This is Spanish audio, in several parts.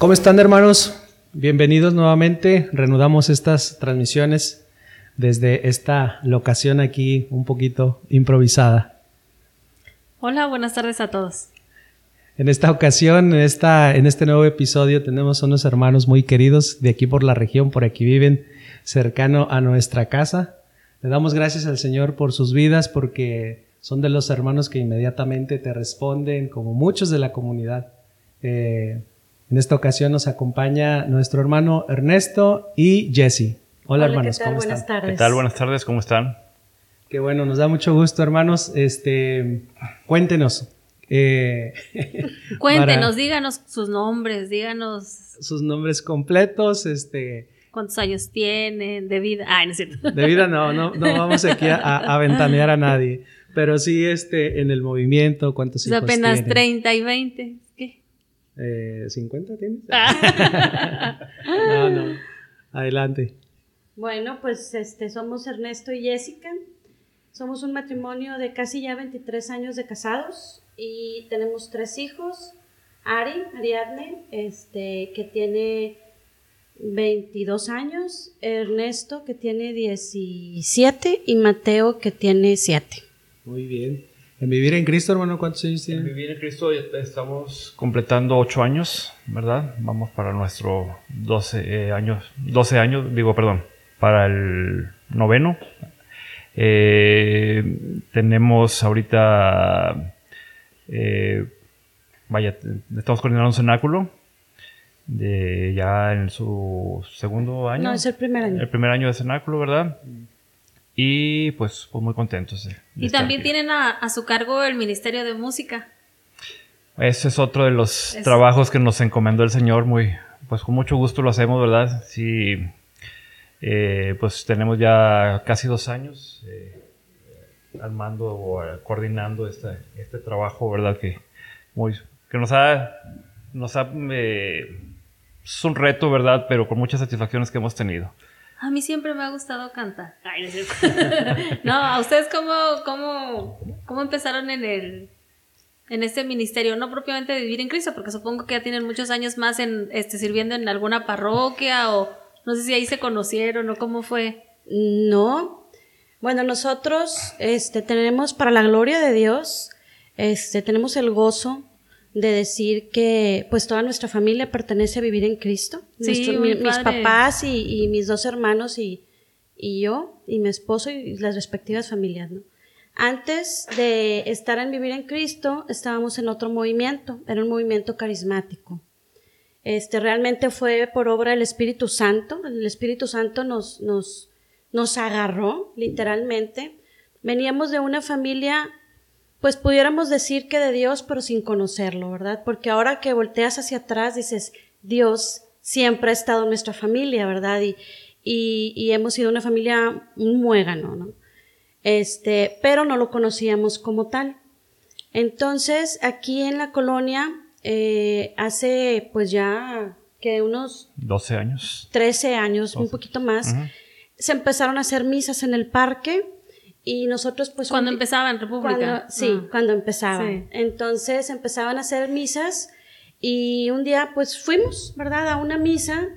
¿Cómo están hermanos? Bienvenidos nuevamente. Reanudamos estas transmisiones desde esta locación aquí un poquito improvisada. Hola, buenas tardes a todos. En esta ocasión, en, esta, en este nuevo episodio, tenemos unos hermanos muy queridos de aquí por la región, por aquí viven, cercano a nuestra casa. Le damos gracias al Señor por sus vidas porque son de los hermanos que inmediatamente te responden, como muchos de la comunidad. Eh, en esta ocasión nos acompaña nuestro hermano Ernesto y Jesse. Hola, hermanos, ¿cómo Buenas están? Tardes. ¿Qué tal? Buenas tardes, ¿cómo están? Qué bueno, nos da mucho gusto, hermanos. Este, cuéntenos. Eh, Cuéntenos, díganos sus nombres, díganos sus nombres completos, este. ¿Cuántos años tienen? De vida. Ay, no es cierto. De vida no, no, no vamos aquí a, a, ventanear a nadie. Pero sí, este, en el movimiento, cuántos hijos apenas 30 y 20. Eh, ¿50 tienes? no, no. Adelante. Bueno, pues este, somos Ernesto y Jessica. Somos un matrimonio de casi ya 23 años de casados y tenemos tres hijos. Ari, Ariadne, este, que tiene 22 años, Ernesto, que tiene 17 y Mateo, que tiene 7. Muy bien. En Vivir en Cristo, hermano, ¿cuántos años tiene? En Vivir en Cristo estamos completando 8 años, ¿verdad? Vamos para nuestro 12 eh, años, 12 años, digo, perdón, para el noveno. Eh, tenemos ahorita, eh, vaya, estamos coordinando un cenáculo de ya en su segundo año. No, es el primer año. El primer año de cenáculo, ¿verdad? Y pues, pues muy contentos. y también tienen a, su cargo el Ministerio de Música. Ese es otro de los trabajos que nos encomendó el Señor, muy, pues con mucho gusto lo hacemos, ¿verdad? Sí, eh, pues tenemos ya casi dos años eh, armando o coordinando este, este trabajo, ¿verdad? Que, muy, que nos ha, nos ha, eh, es un reto, ¿verdad? Pero con muchas satisfacciones que hemos tenido. A mí siempre me ha gustado cantar. no, ¿a ustedes cómo, cómo, cómo empezaron en el en este ministerio? No propiamente de vivir en Cristo, porque supongo que ya tienen muchos años más en este sirviendo en alguna parroquia o no sé si ahí se conocieron o cómo fue. No. Bueno, nosotros este tenemos para la gloria de Dios, este tenemos el gozo de decir que pues toda nuestra familia pertenece a vivir en Cristo. Sí, mis papás y, mis dos hermanos y, y, yo y mi esposo y las respectivas familias, ¿no? Antes de estar en vivir en Cristo, estábamos en otro movimiento, era un movimiento carismático. Este realmente fue por obra del Espíritu Santo. El Espíritu Santo nos, nos, nos agarró, literalmente. Veníamos de una familia pues pudiéramos decir que de Dios, pero sin conocerlo, ¿verdad? Porque ahora que volteas hacia atrás dices, Dios siempre ha estado en nuestra familia, ¿verdad? Y, y, hemos sido una familia un muégano, ¿no? Este, pero no lo conocíamos como tal. Entonces, aquí en la colonia, eh, hace pues ya que unos 12 años. 13 años, un poquito más, se empezaron a hacer misas en el parque y nosotros pues... Cuando empezaba en República. sí, ah. cuando empezaba. Entonces empezaban a hacer misas y un día pues fuimos, ¿verdad? A una misa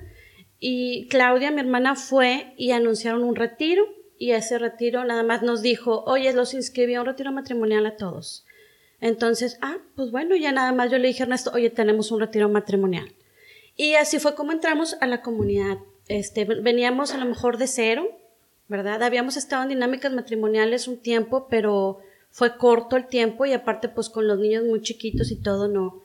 y Claudia, mi hermana, fue y anunciaron un retiro y ese retiro nada más nos dijo, oye, los inscribí a un retiro matrimonial a todos. Entonces, ah, pues bueno, ya nada más yo le dije a Ernesto, oye, tenemos un retiro matrimonial. Y así fue como entramos a la comunidad. Este, veníamos a lo mejor de cero, ¿verdad? Habíamos estado en dinámicas matrimoniales un tiempo, pero fue corto el tiempo y aparte pues con los niños muy chiquitos y todo no.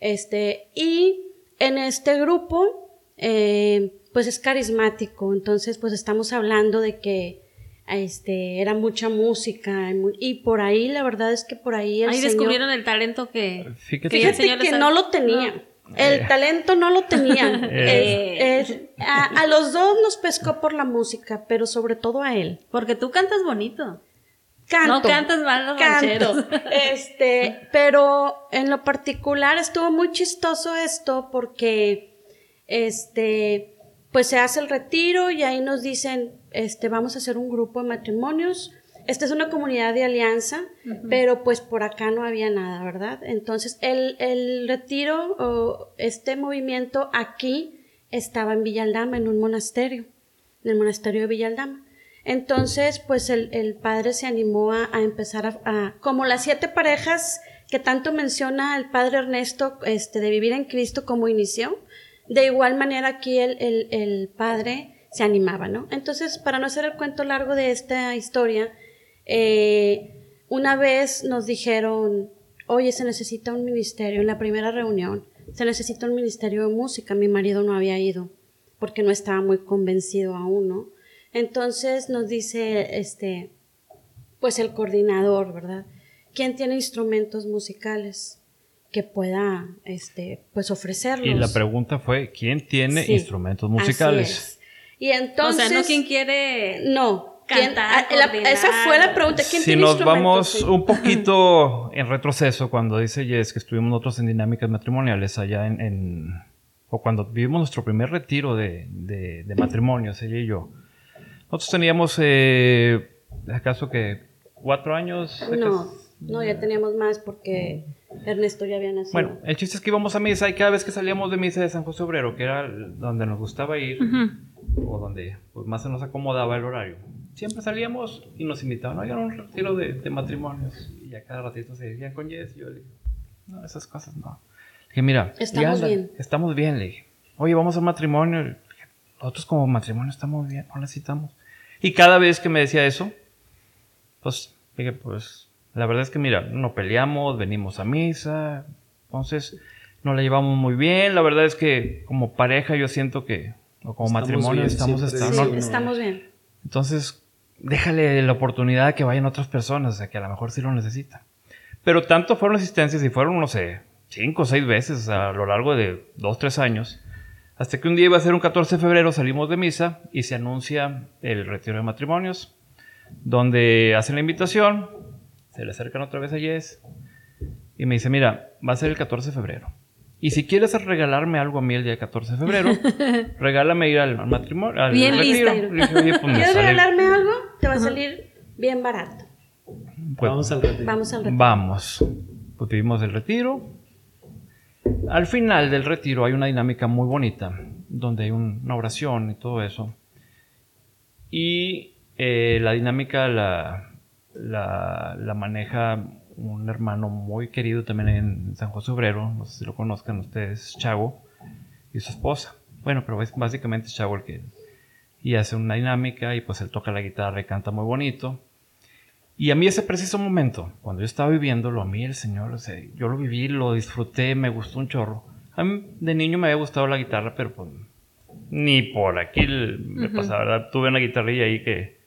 Este, y en este grupo, eh, pues es carismático, entonces pues estamos hablando de que este, era mucha música y por ahí la verdad es que por ahí el ahí descubrieron el talento que fíjate, que, no lo tenía el talento no lo tenían. Eh. a, los dos nos pescó por la música, pero sobre todo a él. Porque tú cantas bonito. Canto. No cantas mal los canto. Este, pero en lo particular estuvo muy chistoso esto porque, este, pues se hace el retiro y ahí nos dicen, este, vamos a hacer un grupo de matrimonios. Esta es una comunidad de alianza, pero pues por acá no había nada, ¿verdad? Entonces, el, el retiro o este movimiento aquí estaba en Villaldama, en un monasterio, en el monasterio de Villaldama. Entonces, pues el, el padre se animó a, a empezar a, a, como las siete parejas que tanto menciona el padre Ernesto, este, de vivir en Cristo como inició, de igual manera aquí el, el, el padre se animaba, ¿no? Entonces, para no hacer el cuento largo de esta historia, eh, una vez nos dijeron, oye, se necesita un ministerio, en la primera reunión, se necesita un ministerio de música, mi marido no había ido, porque no estaba muy convencido aún, ¿no? Entonces nos dice, este, pues el coordinador, ¿verdad? ¿Quién tiene instrumentos musicales que pueda, este, pues ofrecerlos? Y la pregunta fue, ¿quién tiene Sí, instrumentos musicales? Y entonces... o sea, no quien quiere. No. ¿Quién- Cantar, ah, la- esa fue la pregunta. ¿Quién Si tiene nos vamos Sí. un poquito en retroceso, cuando dice Jess que estuvimos nosotros en dinámicas matrimoniales allá en, en- o cuando vivimos nuestro primer retiro de, de, de matrimonios, ella y yo, nosotros teníamos, eh, ¿acaso que cuatro años? No, no, ya teníamos más porque Ernesto ya había nacido. Bueno, el chiste es que íbamos a misa y cada vez que salíamos de misa de San José Obrero, que era donde nos gustaba ir, o donde pues, más se nos acomodaba el horario, siempre salíamos y nos invitaban, oigan, un retiro de, de matrimonios. Y a cada ratito se decían con Jess. Y yo le dije, no, esas cosas no. Le dije, mira, Estamos anda, bien. Estamos bien, le dije. Oye, vamos a un matrimonio. Le dije, Nosotros como matrimonio estamos bien, no necesitamos. Y cada vez que me decía eso, pues dije, pues la verdad es que mira, no peleamos, venimos a misa, entonces nos la llevamos muy bien. La verdad es que como pareja yo siento que, o como Estamos matrimonio, bien, estamos siempre estando. Sí, no, estamos bien. Entonces, déjale la oportunidad que vayan otras personas, o sea, que a lo mejor sí lo necesitan. Pero tanto fueron asistencias y fueron, no sé, cinco o seis veces a lo largo de dos, tres años, hasta que un día iba a ser un 14 de febrero, salimos de misa y se anuncia el retiro de matrimonios, donde hacen la invitación, se le acercan otra vez a Jess y me dice, mira, va a ser el 14 de febrero. Y si quieres regalarme algo a mí el día 14 de febrero, regálame ir al, al matrimonio, al Bien retiro. lista. Dije, "Oye, pues me ¿Quieres sale- regalarme algo? Te va a salir bien barato. pues, Vamos al retiro. Vamos al retiro. Vamos. Pues tuvimos el retiro. Al final del retiro hay una dinámica muy bonita, donde hay un- una oración y todo eso. Y eh, la dinámica la, la, la maneja un hermano muy querido también en San José Obrero, no sé si lo conozcan ustedes, Chago, y su esposa. Bueno, pero es básicamente Chago el que... Y hace una dinámica y pues él toca la guitarra y canta muy bonito. Y a mí ese preciso momento, cuando yo estaba viviéndolo, a mí el Señor, o sea, yo lo viví, lo disfruté, me gustó un chorro. A mí de niño me había gustado la guitarra, pero pues ni por aquí me pasaba, ¿verdad? Tuve una guitarrilla ahí que,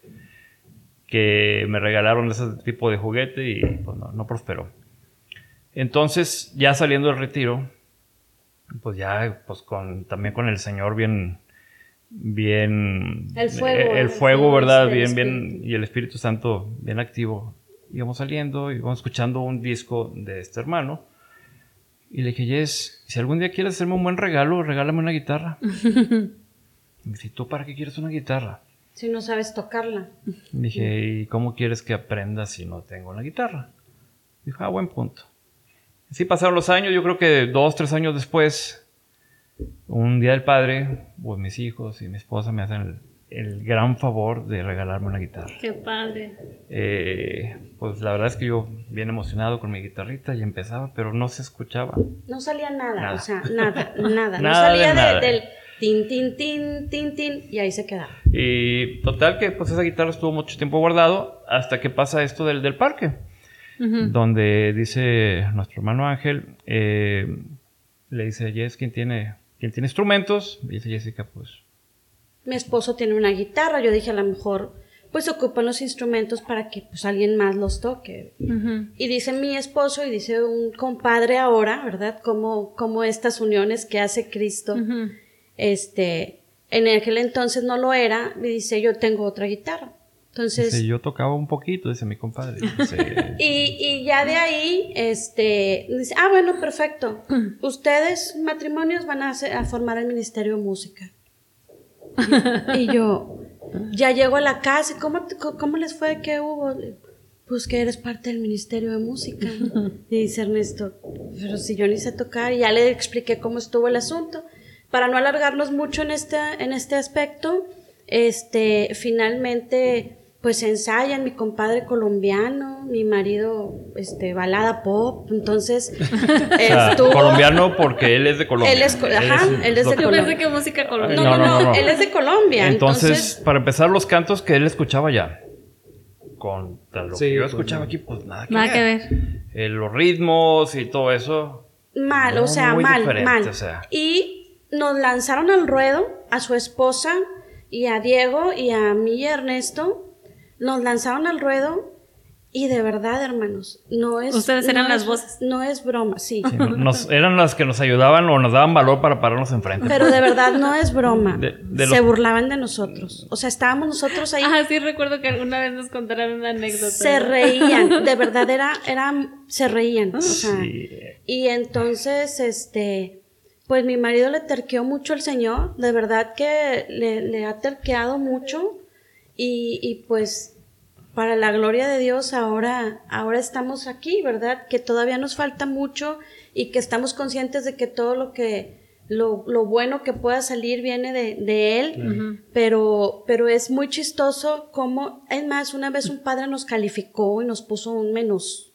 que me regalaron ese tipo de juguete y pues no, no prosperó. Entonces, ya saliendo del retiro, pues ya, pues con, también con el Señor bien, bien... El fuego, eh, el el fuego, fuego ¿verdad? Bien, bien, y el Espíritu Santo bien activo. Íbamos saliendo, íbamos escuchando un disco de este hermano. Y le dije, Jess, si algún día quieres hacerme un buen regalo, regálame una guitarra. y me dice, ¿tú para qué quieres una guitarra? Si no sabes tocarla. Dije, ¿y cómo quieres que aprenda si no tengo una guitarra? Dijo, ah, buen punto. Así pasaron los años, yo creo que dos, tres años después, un día del padre, pues mis hijos y mi esposa me hacen el, el gran favor de regalarme una guitarra. Qué padre. Eh, pues la verdad es que yo bien emocionado con mi guitarrita y empezaba, pero no se escuchaba. No salía nada, Nada. o sea, nada, nada. no Nada salía de- nada. del tin, tin, tin, tin, tin, y ahí se quedaba. Y total que pues esa guitarra estuvo mucho tiempo guardado hasta que pasa esto del, del parque. donde dice nuestro hermano Ángel, eh, le dice a Jess quién tiene, quién tiene instrumentos, y dice Jessica, pues, Mi esposo tiene una guitarra, yo dije a lo mejor, pues ocupan los instrumentos para que pues alguien más los toque. Y dice mi esposo y dice un compadre ahora, ¿verdad? Como, como estas uniones que hace Cristo, este, en aquel entonces no lo era, y dice yo tengo otra guitarra. Entonces, dice, yo tocaba un poquito, dice mi compadre. Dice, Y, y ya de ahí, este, dice, ah, bueno, perfecto. Ustedes, matrimonios, van a, hacer- a formar el Ministerio de Música. y yo, ya llego a la casa, ¿cómo, cómo les fue? ¿Qué hubo? Pues que eres parte del Ministerio de Música. Y dice Ernesto, pero si yo ni sé tocar, y ya le expliqué cómo estuvo el asunto. Para no alargarnos mucho en este, en este aspecto, este, finalmente pues ensayan, mi compadre colombiano, mi marido, este, balada pop, entonces estuvo... colombiano porque él es de Colombia. Él es, ajá, él es de Colombia. que música colombiana. No no, no él es de Colombia. Entonces, para empezar, los cantos que él escuchaba ya, con lo que yo pues, escuchaba aquí, pues nada que nada ver. que ver. Eh, los ritmos y todo eso. Mal, o sea, mal, mal. Y nos lanzaron al ruedo a su esposa y a Diego y a mí y a Ernesto nos lanzaron al ruedo y de verdad, hermanos, no es. Ustedes eran las voces. No es broma, sí. nos, eran las que nos ayudaban o nos daban valor para pararnos enfrente. Pero de verdad no es broma. Se burlaban de nosotros. O sea, estábamos nosotros ahí. Ah, sí, recuerdo que alguna vez nos contaron una anécdota. Se reían, de verdad era, era, se reían. O sea, y entonces, este, pues mi marido le terqueó mucho al Señor. De verdad que le, le ha terqueado mucho. Y, y pues para la gloria de Dios ahora, ahora estamos aquí, ¿verdad? Que todavía nos falta mucho y que estamos conscientes de que todo lo que, lo, lo bueno que pueda salir viene de, de Él, pero, pero es muy chistoso como, es más, una vez un padre nos calificó y nos puso un menos,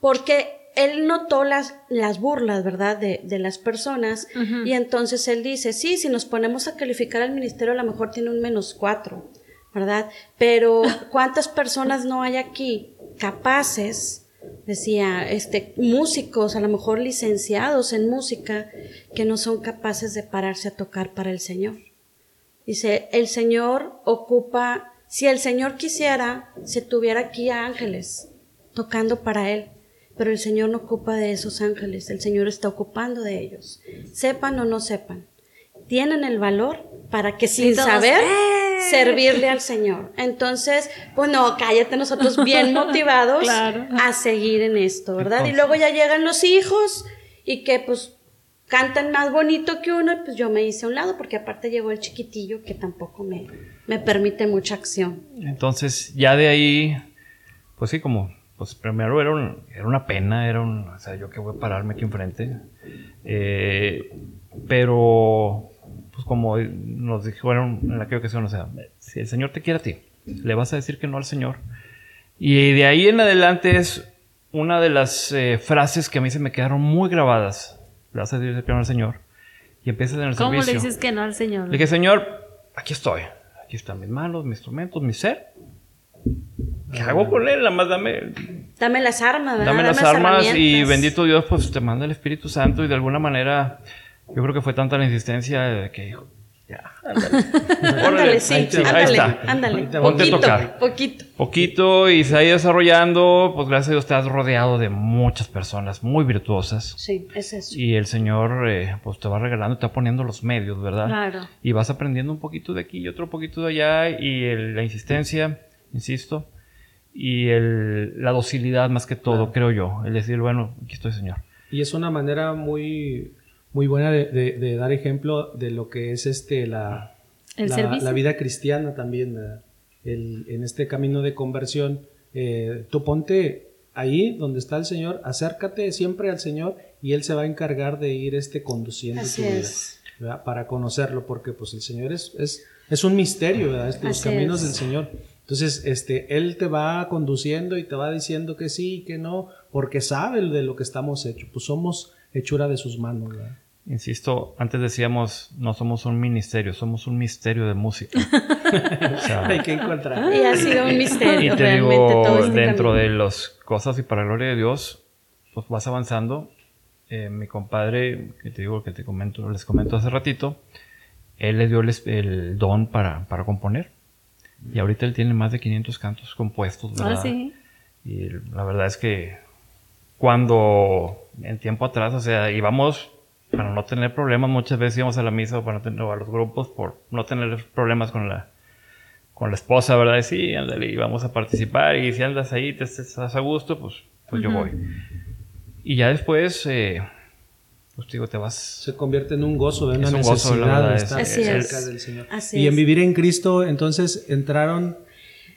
porque él notó las, las burlas, ¿verdad?, de, de las personas, y entonces él dice, sí, si nos ponemos a calificar al ministerio, a lo mejor tiene un menos cuatro. ¿verdad? Pero ¿cuántas personas no hay aquí capaces, decía, este, músicos, a lo mejor licenciados en música, que no son capaces de pararse a tocar para el Señor? Dice, el Señor ocupa, si el Señor quisiera, se tuviera aquí ángeles tocando para Él, pero el Señor no ocupa de esos ángeles, el Señor está ocupando de ellos, sepan o no sepan. Tienen el valor para que sin saber servirle al Señor. Entonces, pues no, cállate nosotros bien motivados a seguir en esto, ¿verdad? Y luego ya llegan los hijos y que pues cantan más bonito que uno, y pues yo me hice a un lado, porque aparte llegó el chiquitillo que tampoco me, me permite mucha acción. Entonces, ya de ahí, pues sí, como, pues primero era, era una pena, era un, o sea, yo que voy a pararme aquí enfrente, eh, pero pues como nos dijeron en aquella ocasión, o sea, si el Señor te quiere a ti, le vas a decir que no al Señor. Y de ahí en adelante es una de las eh, frases que a mí se me quedaron muy grabadas. Le vas a decir que no al Señor. Y empiezas en el ¿Cómo servicio. le dices que no al Señor? Le dije, Señor, aquí estoy. Aquí están mis manos, mis instrumentos, mi ser. ¿Qué hago con él? Nada más dame... Dame las armas, Dame, las armas y bendito Dios, pues te manda el Espíritu Santo y de alguna manera yo creo que fue tanta la insistencia que dijo, ya, ándale. ándale, sí, ahí, ándale, ahí está. ándale. Ponte poquito, a tocar. Poquito. Poquito y se ha ido desarrollando, pues gracias a Dios te has rodeado de muchas personas muy virtuosas. Sí, es eso. Y el Señor, eh, pues te va regalando, te va poniendo los medios, ¿verdad? Claro. Y vas aprendiendo un poquito de aquí y otro poquito de allá y la insistencia, insisto, y el, la docilidad más que todo, creo yo. El decir, bueno, aquí estoy, Señor. Y es una manera muy muy buena de, dar ejemplo de lo que es este la, la, vida cristiana también, el, en este camino de conversión. Eh, tú ponte ahí donde está el Señor, acércate siempre al Señor y Él se va a encargar de ir este, conduciendo tu vida para conocerlo, porque pues el Señor es, es, es un misterio, ¿verdad? Este, los caminos del Señor. Entonces, este, Él te va conduciendo y te va diciendo que sí y que no, porque sabe de lo que estamos hechos. Pues somos hechura de sus manos. Insisto, antes decíamos, no somos un ministerio, somos un misterio de música. Hay que encontrar. Y ha sido un misterio. Y te digo, este dentro de las cosas y para la gloria de Dios, pues vas avanzando. Eh, mi compadre, que te digo que te comento, les comento hace ratito, él le dio el, don para, para, componer. Y ahorita él tiene más de 500 cantos compuestos, ah, ¿verdad? sí. Y la verdad es que cuando en tiempo atrás, o sea, íbamos para no tener problemas, muchas veces íbamos a la misa o para no tener, a los grupos por no tener problemas con la con la esposa, ¿verdad? Y sí, ándale, y vamos a participar y si andas ahí, te estás a gusto, pues, pues yo voy. Y ya después, eh, pues digo, te vas... Se convierte en un gozo, en una necesidad de estar cerca del Señor. y en vivir en Cristo, entonces entraron...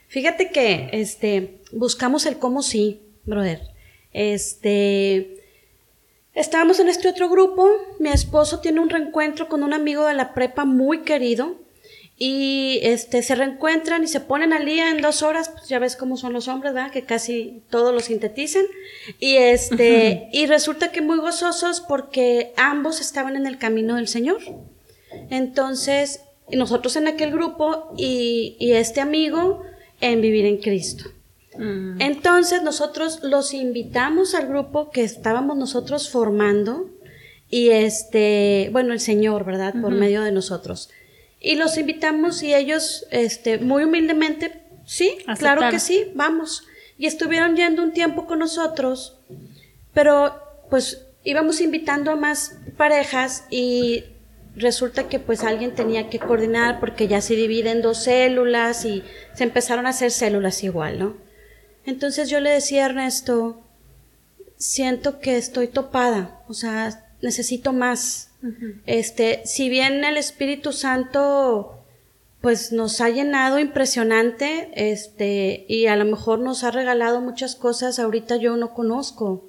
Fíjate que este, buscamos el cómo sí, brother. Este, estábamos en este otro grupo, mi esposo tiene un reencuentro con un amigo de la prepa muy querido, y este se reencuentran y se ponen al día en dos horas, pues ya ves cómo son los hombres, ¿verdad? Que casi todo lo sintetizan. Y este, y resulta que muy gozosos porque ambos estaban en el camino del Señor. Entonces, nosotros en aquel grupo y, y este amigo en vivir en Cristo. Mm. Entonces, nosotros los invitamos al grupo que estábamos nosotros formando y este, bueno, el Señor, ¿verdad? Por medio de nosotros. Y los invitamos y ellos, este, muy humildemente, sí, claro que sí, vamos. Y estuvieron yendo un tiempo con nosotros, pero pues íbamos invitando a más parejas y resulta que pues alguien tenía que coordinar porque ya se divide en dos células y se empezaron a hacer células igual, ¿no? Entonces yo le decía a Ernesto, siento que estoy topada, o sea, necesito más. Este, si bien el Espíritu Santo pues nos ha llenado impresionante, este, y a lo mejor nos ha regalado muchas cosas, ahorita yo no conozco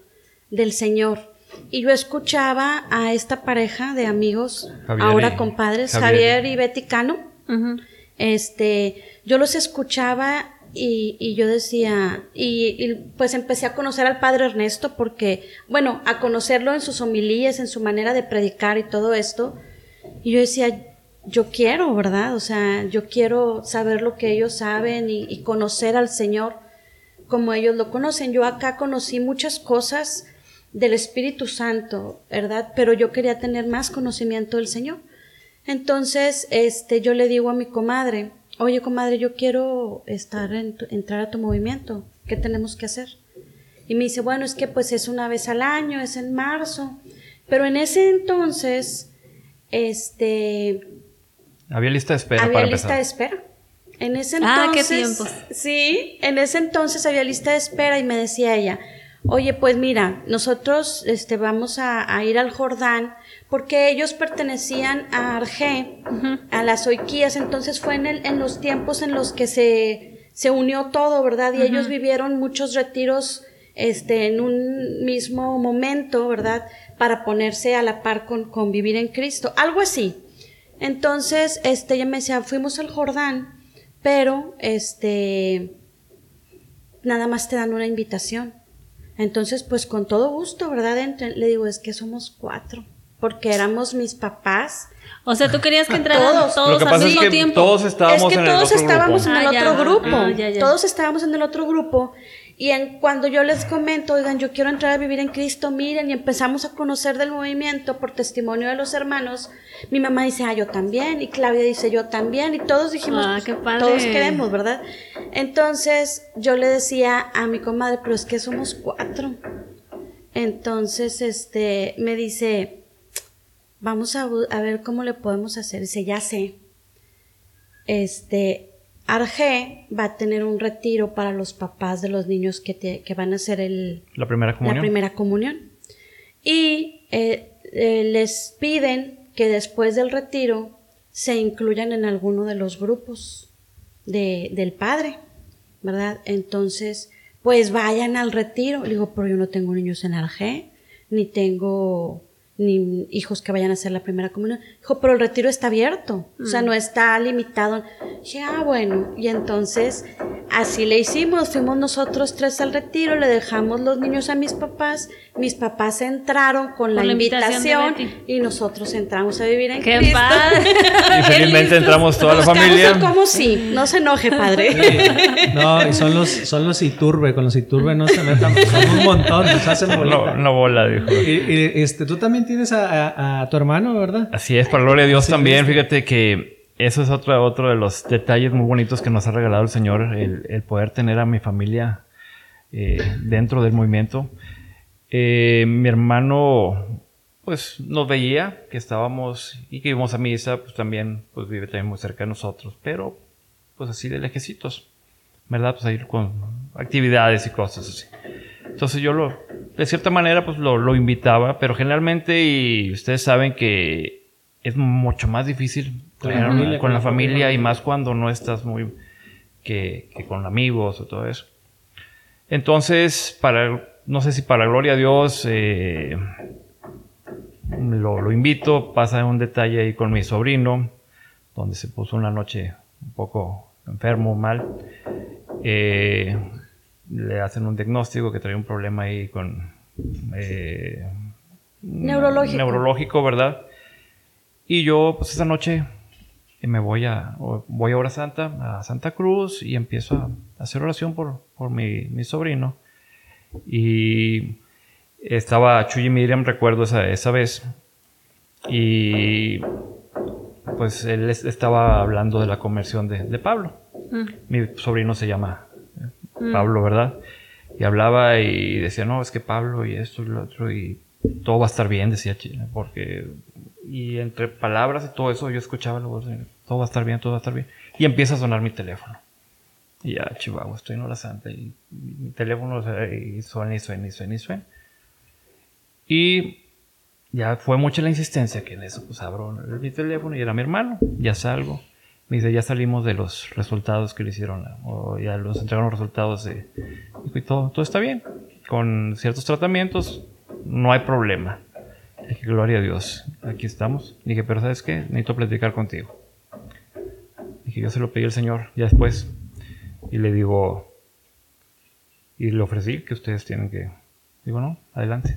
del Señor. Y yo escuchaba a esta pareja de amigos, ahora compadres, Javier, y Betty Cano. Este, yo los escuchaba y, y yo decía, y, pues empecé a conocer al padre Ernesto porque, bueno, a conocerlo en sus homilías, en su manera de predicar y todo esto. Y yo decía, yo quiero, ¿verdad? O sea, yo quiero saber lo que ellos saben y, y conocer al Señor como ellos lo conocen. Yo acá conocí muchas cosas del Espíritu Santo, ¿verdad? Pero yo quería tener más conocimiento del Señor. Entonces, este, yo le digo a mi comadre, oye, comadre, yo quiero estar entrar a tu movimiento, ¿qué tenemos que hacer? Y me dice, bueno, es que pues es una vez al año, es en marzo, pero en ese entonces, este... Había lista de espera. Había lista de espera. En ese entonces... Ah, qué tiempo. Sí, en ese entonces había lista de espera y me decía ella, oye, pues mira, nosotros este, vamos a, a ir al Jordán porque ellos pertenecían a Arge, a las Oiquías, entonces fue en, el, en, los tiempos en los que se, se unió todo, ¿verdad? Y ellos vivieron muchos retiros este, en un mismo momento, ¿verdad? Para ponerse a la par con, con vivir en Cristo, algo así. Entonces, este, ella me decía, fuimos al Jordán, pero, este, nada más te dan una invitación. Entonces, pues con todo gusto, ¿verdad? le digo, es que somos cuatro porque éramos mis papás. O sea, tú querías que entraran todos, al mismo tiempo. Todos estábamos es que en todos el otro estábamos grupo. en el otro grupo. Ah, todos estábamos en el otro grupo. Y en, cuando yo les comento, oigan, yo quiero entrar a vivir en Cristo, miren, y empezamos a conocer del movimiento por testimonio de los hermanos, mi mamá dice, ah, yo también, y Claudia dice, yo también, y todos dijimos, ah, qué padre. todos queremos, ¿verdad? Entonces yo le decía a mi comadre, pero es que somos cuatro. Entonces, este, me dice, vamos a, ver cómo le podemos hacer. Dice, ya sé. Este, Arge va a tener un retiro para los papás de los niños que, que van a hacer el, la primera comunión. La primera comunión. Y eh, eh, les piden que después del retiro se incluyan en alguno de los grupos de, del padre, ¿verdad? Entonces, pues vayan al retiro. Le digo, pero yo no tengo niños en Arge, ni tengo ni hijos que vayan a hacer la primera comunión. Dijo, pero el retiro está abierto, o sea, mm. no está limitado. Dije, ah, bueno, y entonces así le hicimos, fuimos nosotros tres al retiro, le dejamos los niños a mis papás, mis papás entraron con la, invitación, y nosotros entramos a vivir en ¡Qué Padre. Y felizmente entramos toda la familia. como sí, no se enoje, padre. no, y son los, son los Iturbe, con los Iturbe no se metan, son un montón, nos hacen bolita. Una, bola, dijo. Y, este, tú también tienes a, tu hermano, ¿verdad? Así es, para gloria de Dios también, fíjate que eso es otro, otro de los detalles muy bonitos que nos ha regalado el Señor, el, poder tener a mi familia eh, dentro del movimiento. Eh, mi hermano, pues nos veía que estábamos y que íbamos a misa, pues también pues vive también muy cerca de nosotros, pero pues así de lejecitos, ¿verdad? Pues ahí con actividades y cosas así. Entonces yo lo, de cierta manera, pues lo, invitaba, pero generalmente, y ustedes saben que es mucho más difícil con, la familia, y más cuando no estás muy, que, con amigos o todo eso. Entonces, para, no sé si para gloria a Dios, eh, lo, lo, invito, pasa un detalle ahí con mi sobrino, donde se puso una noche un poco enfermo, mal. Eh, le hacen un diagnóstico que trae un problema ahí con... Eh, neurológico. Neurológico, ¿verdad? Y yo, pues esa noche me voy a, voy a Hora Santa, a Santa Cruz, y empiezo a hacer oración por, por mi, mi sobrino. Y estaba Chuy y Miriam, recuerdo esa, esa vez. Y pues él estaba hablando de la conversión de, de Pablo. Mm. Mi sobrino se llama mm. Pablo, ¿verdad? Y hablaba y decía, no, es que Pablo y esto y lo otro, y todo va a estar bien, decía, porque, y entre palabras y todo eso yo escuchaba, todo va a estar bien, todo va a estar bien. Y empieza a sonar mi teléfono. Y ya, Chihuahua, estoy en hora santa, y mi teléfono y suena y suena y suena y suena. Y ya fue mucha la insistencia que en eso pues abro mi teléfono y era mi hermano, ya salgo. Me dice, ya salimos de los resultados que le hicieron, o ya los entregaron los resultados de... Y todo, todo está bien. Con ciertos tratamientos no hay problema. Dije, gloria a Dios, aquí estamos. Dije, pero ¿sabes qué? Necesito platicar contigo. Dije, yo se lo pedí al Señor, ya después. Y le digo, y le ofrecí que ustedes tienen que... Digo, no, adelante.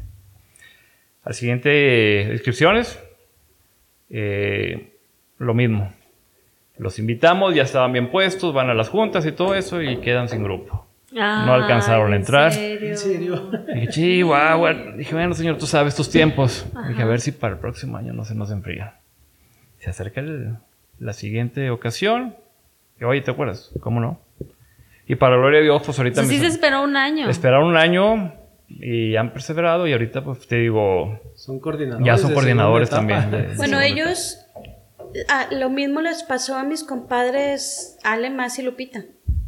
Al siguiente, inscripciones, eh, lo mismo. Los invitamos, ya estaban bien puestos, van a las juntas y todo eso y quedan sin grupo. no alcanzaron a entrar. ¿En serio? Dije, chihuahua. Dije, bueno, señor, tú sabes tus tiempos. Dije, a ver si para el próximo año no se nos enfría. Se acerca la siguiente ocasión. Y, oye, ¿te acuerdas? ¿Cómo no? Y para gloria de Dios, pues ahorita... Pues sí se esperó un año. Esperaron un año y han perseverado y ahorita pues te digo... Son coordinadores. Ya son coordinadores también. bueno, ellos... Ah, lo mismo les pasó a mis compadres Ale, Más y Lupita.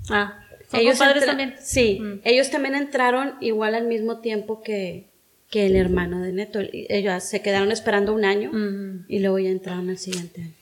Ah, ¿son ellos compadres también? Sí, mm. ellos también entraron igual al mismo tiempo que, que el hermano de Neto. Ellos se quedaron esperando un año mm. y luego ya entraron al siguiente año.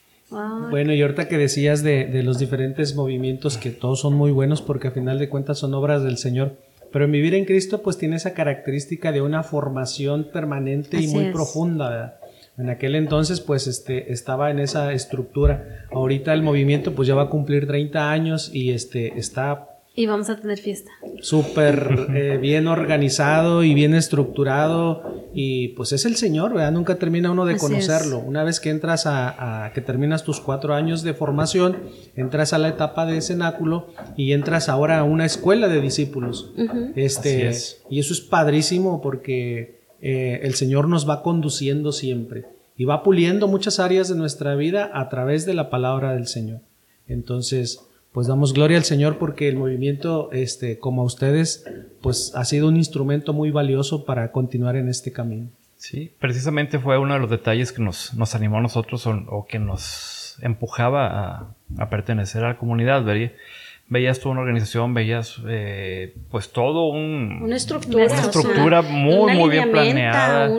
Bueno, y ahorita que decías de, de, los diferentes movimientos que todos son muy buenos porque a final de cuentas son obras del Señor, pero en vivir en Cristo pues tiene esa característica de una formación permanente y muy profunda. En aquel entonces pues este, estaba en esa estructura. Ahorita el movimiento pues ya va a cumplir 30 años y este, está y vamos a tener fiesta. Súper eh, bien organizado y bien estructurado. Y pues es el Señor, ¿verdad? Nunca termina uno de conocerlo. Una vez que entras a, que terminas tus cuatro años de formación, entras a la etapa de cenáculo y entras ahora a una escuela de discípulos. este, Y eso es padrísimo porque eh, el Señor nos va conduciendo siempre y va puliendo muchas áreas de nuestra vida a través de la palabra del Señor. Entonces, pues damos gloria al Señor porque el movimiento, este, como a ustedes, pues ha sido un instrumento muy valioso para continuar en este camino. Sí, precisamente fue uno de los detalles que nos, nos animó a nosotros o, que nos empujaba a, pertenecer a la comunidad. Veías, veías tú una organización, veías eh, pues todo un... Una estructura. Una estructura muy, muy bien planeada.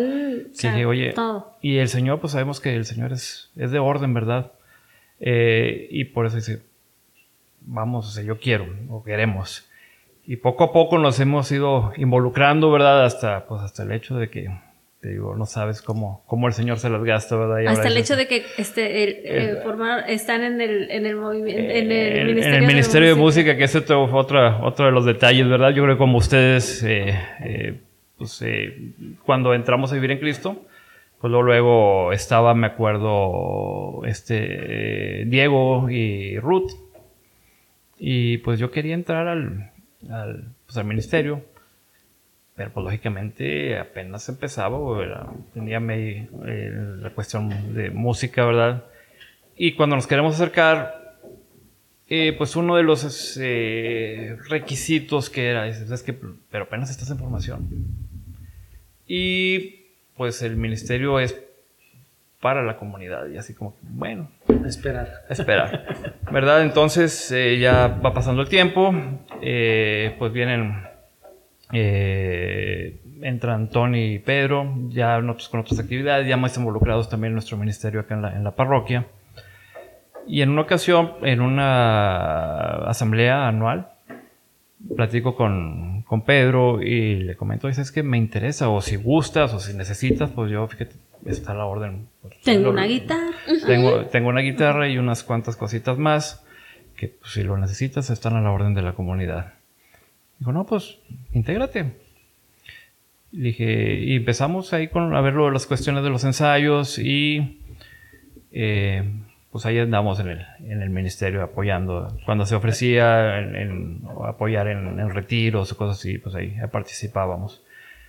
sí, oye, y el Señor, pues sabemos que el Señor es, es de orden, ¿verdad? Eh, y por eso dice, vamos, o sea, yo quiero o queremos. Y poco a poco nos hemos ido involucrando, ¿verdad? Hasta, pues, hasta el hecho de que, digo, no sabes cómo, cómo el Señor se las gasta, ¿verdad? hasta el hecho de que este, el, formar, están en el, en el movimiento, en el Ministerio, en el ministerio de, música. que ese fue otro, otro de los detalles, ¿verdad? Yo creo que como ustedes, eh, eh, pues, eh, cuando entramos a vivir en Cristo, pues luego, luego estaba, me acuerdo, este, Diego y Ruth, y pues yo quería entrar al, al, pues, al ministerio, pero pues lógicamente apenas empezaba, tenía eh, la cuestión de música, ¿verdad? Y cuando nos queremos acercar, eh, pues uno de los eh, requisitos que era, es, que, pero apenas estás en formación. Y pues el ministerio es para la comunidad. Y así como, bueno. Esperar. Esperar. ¿Verdad? Entonces eh, ya va pasando el tiempo. Eh, pues vienen. Eh, entran Tony y Pedro, ya nosotros con otras actividades, ya más involucrados también en nuestro ministerio acá en la, en la parroquia. Y en una ocasión, en una asamblea anual, platico con, con Pedro y le comento, es que me interesa, o si gustas, o si necesitas, pues yo, fíjate, está la orden. Tengo una guitarra. Tengo, tengo una guitarra y unas cuantas cositas más que pues, si lo necesitas están a la orden de la comunidad. Dijo, no, pues, intégrate. dije, y empezamos ahí con a ver las cuestiones de los ensayos y eh, pues ahí andamos en el, en el ministerio apoyando. Cuando se ofrecía apoyar en, retiros o cosas así, pues ahí participábamos.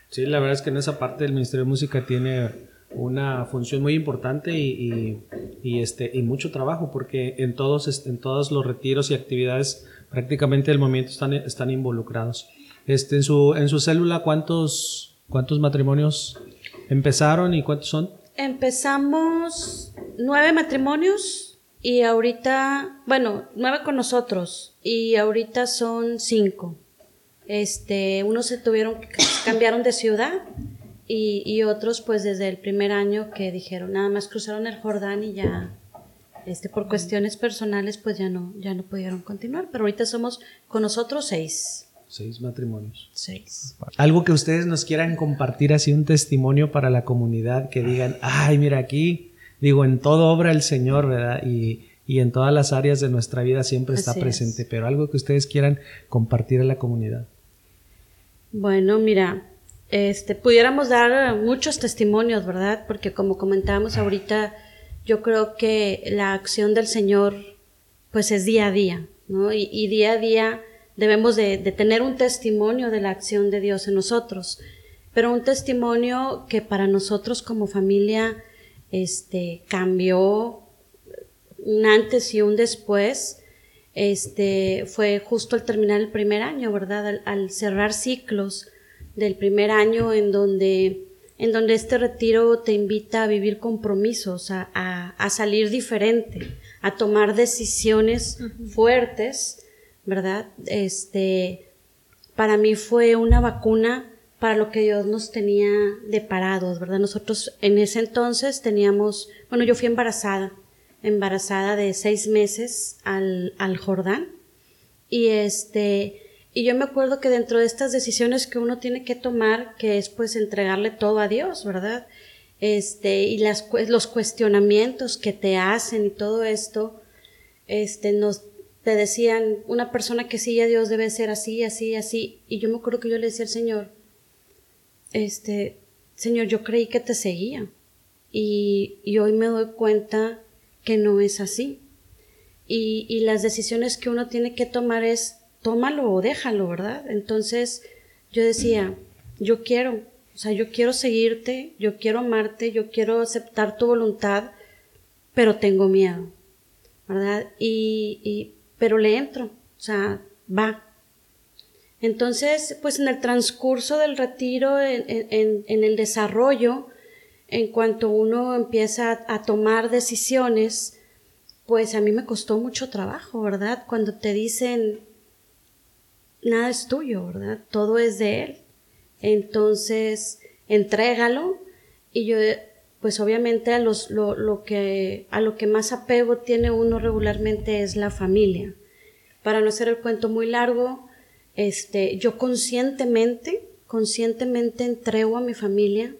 Sí, la verdad es que en esa parte del Ministerio de Música tiene una función muy importante y, y, este, y mucho trabajo porque en todos, en todos los retiros y actividades prácticamente del movimiento están, están involucrados. Este, en, su, en su célula, ¿cuántos, ¿cuántos matrimonios empezaron y cuántos son? Empezamos nueve matrimonios y ahorita, bueno, nueve con nosotros y ahorita son cinco. Este, unos se tuvieron, cambiaron de ciudad y, y, otros pues desde el primer año que dijeron, nada más cruzaron el Jordán y ya, este, por cuestiones personales pues ya no, ya no pudieron continuar, pero ahorita somos con nosotros seis. Seis matrimonios. Seis. Algo que ustedes nos quieran compartir, así un testimonio para la comunidad, que digan, ay, mira aquí, digo, en todo obra el Señor, ¿verdad? Y, y en todas las áreas de nuestra vida siempre está presente, pero algo que ustedes quieran compartir a la comunidad. Bueno, mira, este, pudiéramos dar muchos testimonios, ¿verdad? Porque como comentábamos ahorita, yo creo que la acción del Señor, pues es día a día, ¿no? Y, día a día debemos de, tener un testimonio de la acción de Dios en nosotros, pero un testimonio que para nosotros como familia este, cambió un antes y un después, este, fue justo al terminar el primer año, ¿verdad? Al, cerrar ciclos del primer año en donde, en donde este retiro te invita a vivir compromisos, a, a, salir diferente, a tomar decisiones fuertes, ¿verdad? Este, para mí fue una vacuna para lo que Dios nos tenía deparados, ¿verdad? Nosotros en ese entonces teníamos, bueno, yo fui embarazada, embarazada de seis meses al, al Jordán, y este, y yo me acuerdo que dentro de estas decisiones que uno tiene que tomar, que es pues entregarle todo a Dios, ¿verdad? Este, y las, los cuestionamientos que te hacen y todo esto, este, nos, te decían, una persona que sigue a Dios debe ser así, así, así. Y yo me acuerdo que yo le decía al Señor, este, Señor, yo creí que te seguía. Y, y hoy me doy cuenta que no es así. Y, y las decisiones que uno tiene que tomar es, tómalo o déjalo, ¿verdad? Entonces yo decía, yo quiero, o sea, yo quiero seguirte, yo quiero amarte, yo quiero aceptar tu voluntad, pero tengo miedo, ¿verdad? Y, y pero le entro, o sea, va. Entonces, pues en el transcurso del retiro, en, en, en el desarrollo, en cuanto uno empieza a, tomar decisiones, pues a mí me costó mucho trabajo, ¿verdad? Cuando te dicen, nada es tuyo, ¿verdad? Todo es de Él. Entonces, entrégalo. Y yo pues obviamente a, lo, que, a lo que más apego tiene uno regularmente es la familia. Para no hacer el cuento muy largo, este, yo conscientemente, conscientemente entrego a mi familia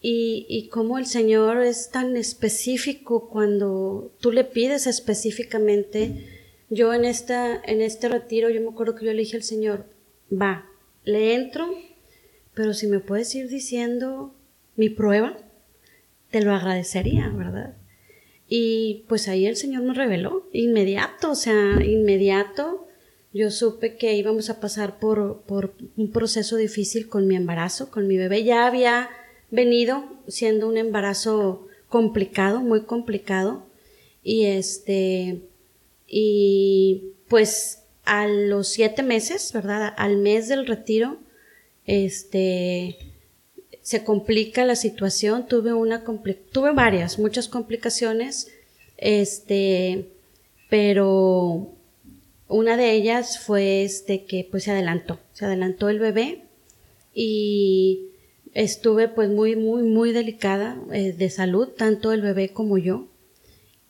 y, y como el Señor es tan específico cuando tú le pides específicamente, yo en, esta, en este retiro, yo me acuerdo que yo le al Señor, va, le entro, pero si me puedes ir diciendo mi prueba, te lo agradecería, ¿verdad? Y pues ahí el Señor me reveló, inmediato, o sea, inmediato. Yo supe que íbamos a pasar por, por un proceso difícil con mi embarazo, con mi bebé. Ya había venido siendo un embarazo complicado, muy complicado. Y este, y pues a los siete meses, ¿verdad? Al mes del retiro, este, se complica la situación, tuve una tuve varias, muchas complicaciones, este, pero una de ellas fue este que pues se adelantó, se adelantó el bebé y estuve pues muy, muy, muy delicada eh, de salud, tanto el bebé como yo.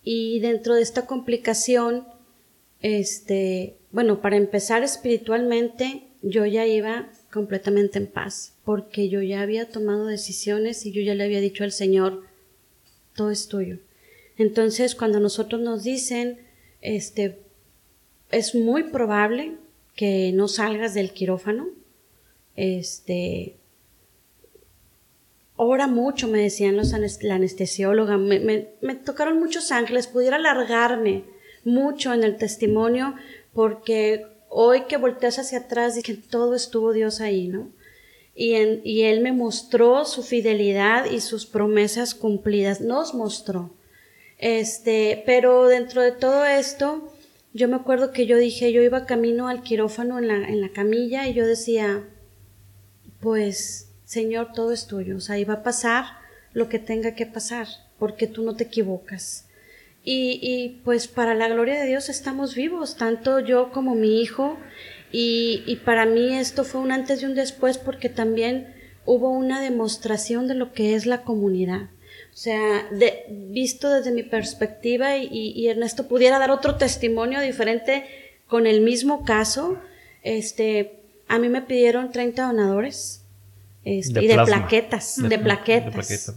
Y dentro de esta complicación, este, bueno, para empezar espiritualmente, yo ya iba completamente en paz, porque yo ya había tomado decisiones y yo ya le había dicho al Señor, todo es tuyo. Entonces, cuando nosotros nos dicen, este, es muy probable que no salgas del quirófano, este, ora mucho, me decían los la anestesióloga, me, me, tocaron muchos ángeles, pudiera alargarme mucho en el testimonio, porque hoy que volteas hacia atrás dije, todo estuvo Dios ahí, ¿no? Y, en, y Él me mostró su fidelidad y sus promesas cumplidas, nos mostró. Este, pero dentro de todo esto, yo me acuerdo que yo dije, yo iba camino al quirófano en la, en la camilla y yo decía, pues, Señor, todo es tuyo, o sea, va a pasar lo que tenga que pasar, porque tú no te equivocas. Y, y, pues para la gloria de Dios estamos vivos, tanto yo como mi hijo. Y, y, para mí esto fue un antes y un después porque también hubo una demostración de lo que es la comunidad. O sea, de, visto desde mi perspectiva y, y, Ernesto pudiera dar otro testimonio diferente con el mismo caso, este, a mí me pidieron 30 donadores este, y de plaquetas, de, plaquetas.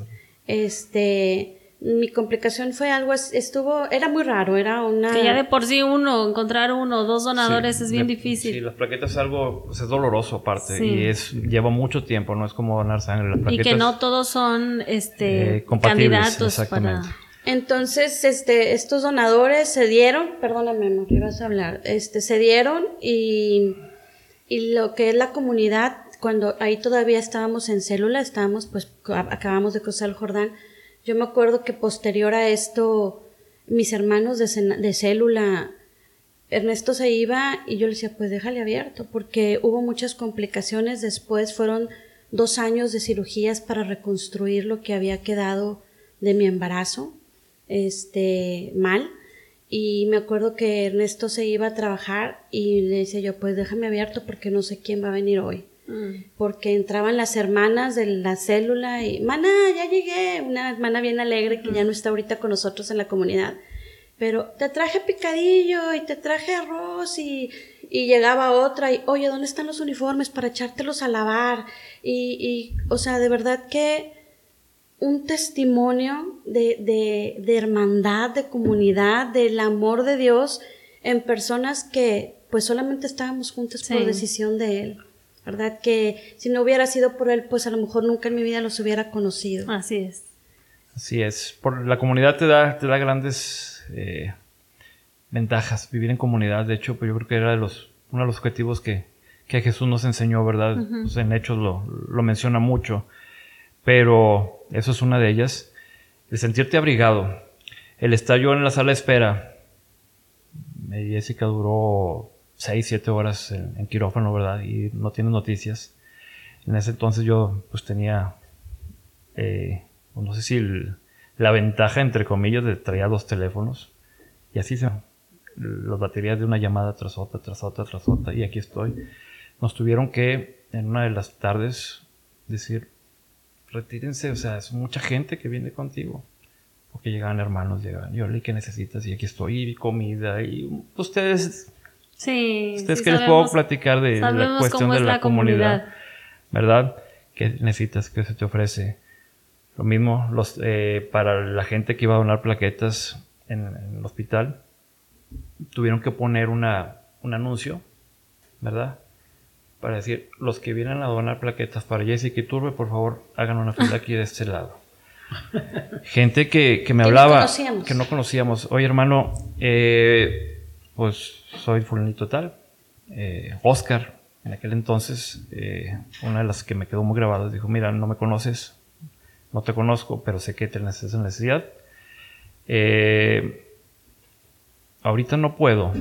este, mi complicación fue algo, estuvo, era muy raro, era una... Que ya de por sí uno, encontrar uno o dos donadores es bien difícil. Sí, las plaquetas es algo, pues es doloroso aparte y es, lleva mucho tiempo, no es como donar sangre. Las plaquetas, y que no todos son, este, eh, candidatos exactamente. Entonces, este, estos donadores se dieron, perdóname, amor, ibas a hablar, este, se dieron y, y lo que es la comunidad, cuando ahí todavía estábamos en célula, estábamos, pues, acabamos de cruzar el Jordán, yo me acuerdo que posterior a esto, mis hermanos de, célula, Ernesto se iba y yo le decía, pues déjale abierto, porque hubo muchas complicaciones después, fueron dos años de cirugías para reconstruir lo que había quedado de mi embarazo, este, mal. Y me acuerdo que Ernesto se iba a trabajar y le decía yo, pues déjame abierto porque no sé quién va a venir hoy. Mm. porque entraban las hermanas de la célula y, mana, ya llegué, una hermana bien alegre que ya no está ahorita con nosotros en la comunidad, pero te traje picadillo y te traje arroz y, y llegaba otra y, oye, ¿dónde están los uniformes para echártelos a lavar? Y, y o sea, de verdad que un testimonio de, de, de hermandad, de comunidad, del amor de Dios en personas que pues solamente estábamos juntas por decisión de Él. ¿Verdad? Que si no hubiera sido por él, pues a lo mejor nunca en mi vida los hubiera conocido. Así es. Así es. Por, la comunidad te da, te da grandes eh, ventajas, vivir en comunidad. De hecho, pues yo creo que era de los, uno de los objetivos que, que Jesús nos enseñó, ¿verdad? Pues en hechos lo, lo menciona mucho. Pero eso es una de ellas. El sentirte abrigado. El estar yo en la sala de espera. Jessica duró 6, 7 horas en, quirófano, ¿verdad? Y no tiene noticias. En ese entonces yo pues tenía, eh, pues, no sé si la ventaja, entre comillas, de traía dos teléfonos. Y así se, las baterías de una llamada tras otra, tras otra, tras otra. Y aquí estoy. Nos tuvieron que, en una de las tardes, decir, retírense, o sea, es mucha gente que viene contigo. Porque llegaban hermanos, llegaban, yo, ¿qué necesitas? Y aquí estoy, y comida, y ustedes Sí. Ustedes que les puedo platicar de la cuestión de la, comunidad, ¿verdad? ¿Qué necesitas? ¿Qué se te ofrece? Lo mismo los, eh, para la gente que iba a donar plaquetas en, el hospital, tuvieron que poner una, un anuncio, ¿verdad? Para decir, los que vienen a donar plaquetas para Jessica y Turbe, por favor, hagan una fila aquí de este lado. Gente que, que me hablaba, que no conocíamos. Oye, hermano, eh, pues soy fulanito tal. Eh, Oscar, en aquel entonces, eh, una de las que me quedó muy grabada, dijo, mira, no me conoces, no te conozco, pero sé que tienes esa necesidad. Eh, ahorita no puedo,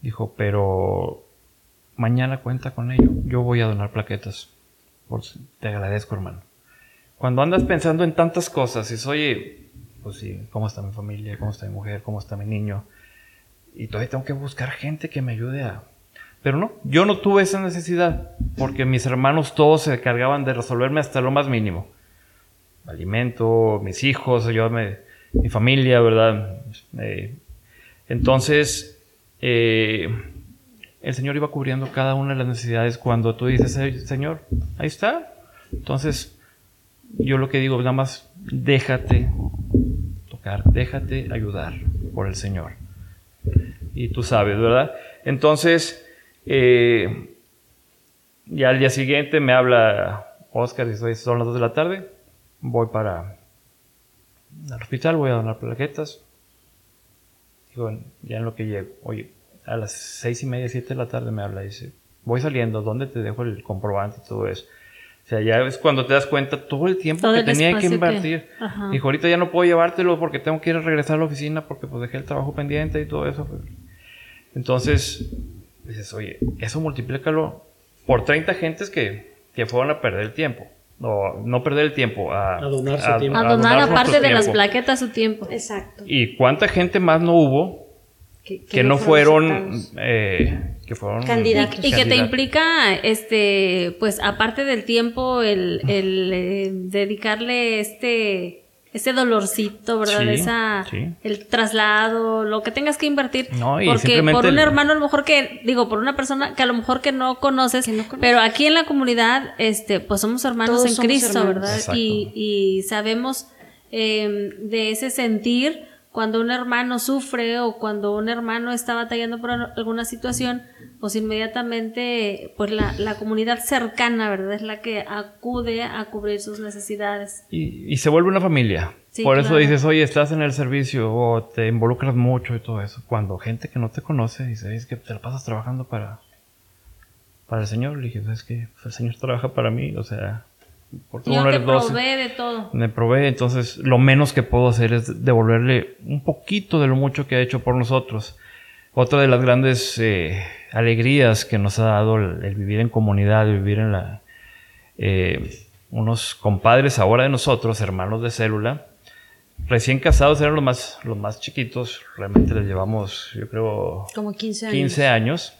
dijo, pero mañana cuenta con ello. Yo voy a donar plaquetas. te agradezco, hermano. Cuando andas pensando en tantas cosas, y oye, pues sí, ¿cómo está mi familia? ¿Cómo está mi mujer? ¿Cómo está mi niño? Y todavía tengo que buscar gente que me ayude a... Pero no, yo no tuve esa necesidad. porque mis hermanos todos se cargaban de resolverme hasta lo más mínimo. Alimento, mis hijos, yo mi familia, ¿verdad? Eh, entonces, eh, el Señor iba cubriendo cada una de las necesidades cuando tú dices, Señor, ahí está. Entonces, yo lo que digo, nada más déjate tocar, déjate ayudar por el Señor. Y tú sabes, ¿verdad? Entonces, eh, ya al día siguiente me habla Oscar y son las 2 de la tarde. Voy para el hospital, voy a donar plaquetas. Digo, ya en lo que llego, oye, a las seis y media, siete de la tarde me habla y dice, voy saliendo, ¿dónde te dejo el comprobante y todo eso? Sea, ya es cuando te das cuenta todo el tiempo que tenía que invertir. Dijo, ahorita ya no puedo llevártelo porque tengo que ir a regresar a la oficina porque pues dejé el trabajo pendiente y todo eso. Entonces, dices, oye, eso multiplícalo por 30 gentes que, que fueron a perder el tiempo. No, no perder el tiempo, a, donar su tiempo. A, donar, aparte de las plaquetas su tiempo. Exacto. ¿Y cuánta gente más no hubo que, no fueron, eh, que fueron candidatos y, que te implica este pues aparte del tiempo el, el eh, dedicarle este ese dolorcito, ¿verdad? Esa, El traslado, lo que tengas que invertir. porque por un hermano, a lo mejor que, digo, por una persona que a lo mejor que no conoces, pero aquí en la comunidad, este, pues somos hermanos en Cristo, ¿verdad? Y, y, sabemos eh, de ese sentir cuando un hermano sufre o cuando un hermano está batallando por alguna situación, pues inmediatamente pues la, la comunidad cercana, ¿verdad? Es la que acude a cubrir sus necesidades. Y, se vuelve una familia. por eso dices, oye, estás en el servicio o te involucras mucho y todo eso. Cuando gente que no te conoce dice, es que te la pasas trabajando para, para el Señor. Le dije, es que el Señor trabaja para mí, o sea, porque uno te provee de todo. Me provee, entonces lo menos que puedo hacer es devolverle un poquito de lo mucho que ha hecho por nosotros. Otra de las grandes eh, alegrías que nos ha dado el, vivir en comunidad, vivir en la... Eh, unos compadres ahora de nosotros, hermanos de célula, recién casados eran los más, los más chiquitos, realmente les llevamos, yo creo... Como 15 años. 15 años,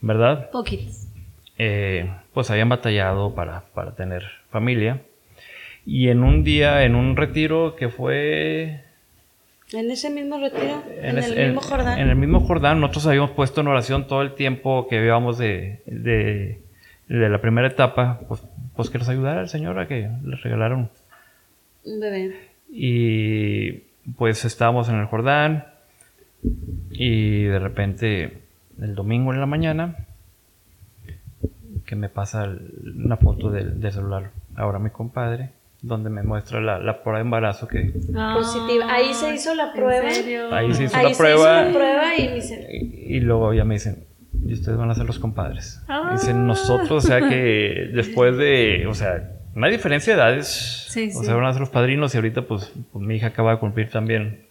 ¿verdad? Poquitos. Eh, pues habían batallado para, para tener familia. Y en un día, en un retiro que fue en ese mismo retiro, en, el mismo Jordán. En el mismo Jordán, nosotros habíamos puesto en oración todo el tiempo que llevamos de, de, la primera etapa, pues, pues que nos ayudara el Señor a que les regalaron un bebé. Y pues estábamos en el Jordán y de repente el domingo en la mañana que me pasa una foto del, celular ahora mi compadre donde me muestra la, la prueba de embarazo que ah, positiva. Ahí se hizo la prueba. ahí se hizo la prueba y, y, luego ya me dicen y ustedes van a ser los compadres ah. dicen nosotros o sea que después de o sea no hay diferencia de edades. O sea van a ser los padrinos y ahorita pues, pues, mi hija acaba de cumplir también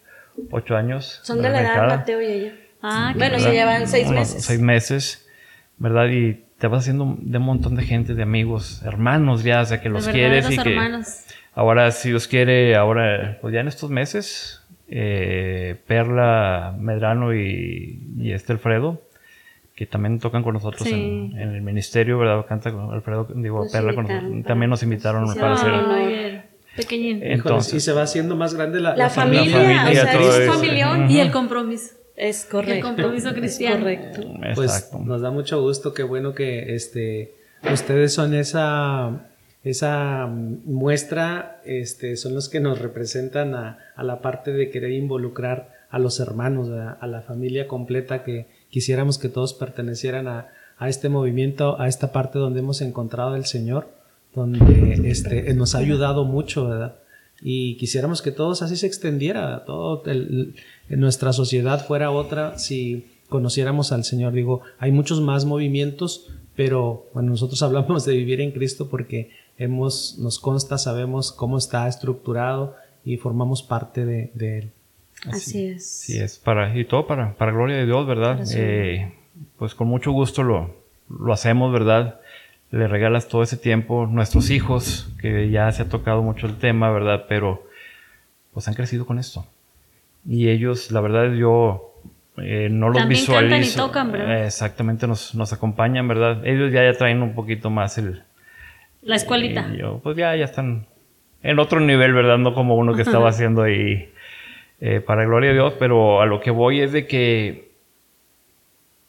ocho años son de la edad Mateo y ella. Ah, bueno se llevan seis meses. seis meses verdad y te vas haciendo de un montón de gente, de amigos, hermanos ya, o sea, que los quieres y que ahora, si Dios quiere, ahora, pues ya en estos meses, eh, Perla Medrano y, este Alfredo, que también tocan con nosotros en, el ministerio, ¿verdad? Canta con Alfredo, digo, Perla con nosotros. También nos invitaron, me parece. Pequeñín. Entonces, y se va haciendo más grande la, la, familia, o sea, es familión y el compromiso. Es correcto. El compromiso cristiano. correcto. Pues nos da mucho gusto, qué bueno que este, ustedes son esa, esa muestra, este, son los que nos representan a, la parte de querer involucrar a los hermanos, a, la familia completa, que quisiéramos que todos pertenecieran a, a este movimiento, a esta parte donde hemos encontrado el Señor, donde este, nos ha ayudado mucho, ¿verdad? Y quisiéramos que todos así se extendiera, todo el, nuestra sociedad fuera otra si conociéramos al Señor. Digo, hay muchos más movimientos, pero bueno, nosotros hablamos de vivir en Cristo porque hemos, nos consta, sabemos cómo está estructurado y formamos parte de, Él. Así, es. Sí, es para, y todo para, para gloria de Dios, ¿verdad? Eh, pues con mucho gusto lo, lo hacemos, ¿verdad? Le regalas todo ese tiempo, nuestros hijos, que ya se ha tocado mucho el tema, ¿verdad? Pero pues han crecido con esto. Y ellos, la verdad, yo eh, no los También visualizo. y tocan, ¿verdad? Eh, exactamente, nos, nos acompañan, ¿verdad? Ellos ya, ya traen un poquito más el... La escuelita. y yo, pues ya, ya están en otro nivel, ¿verdad? No como uno que estaba haciendo ahí eh, para gloria de Dios, pero a lo que voy es de que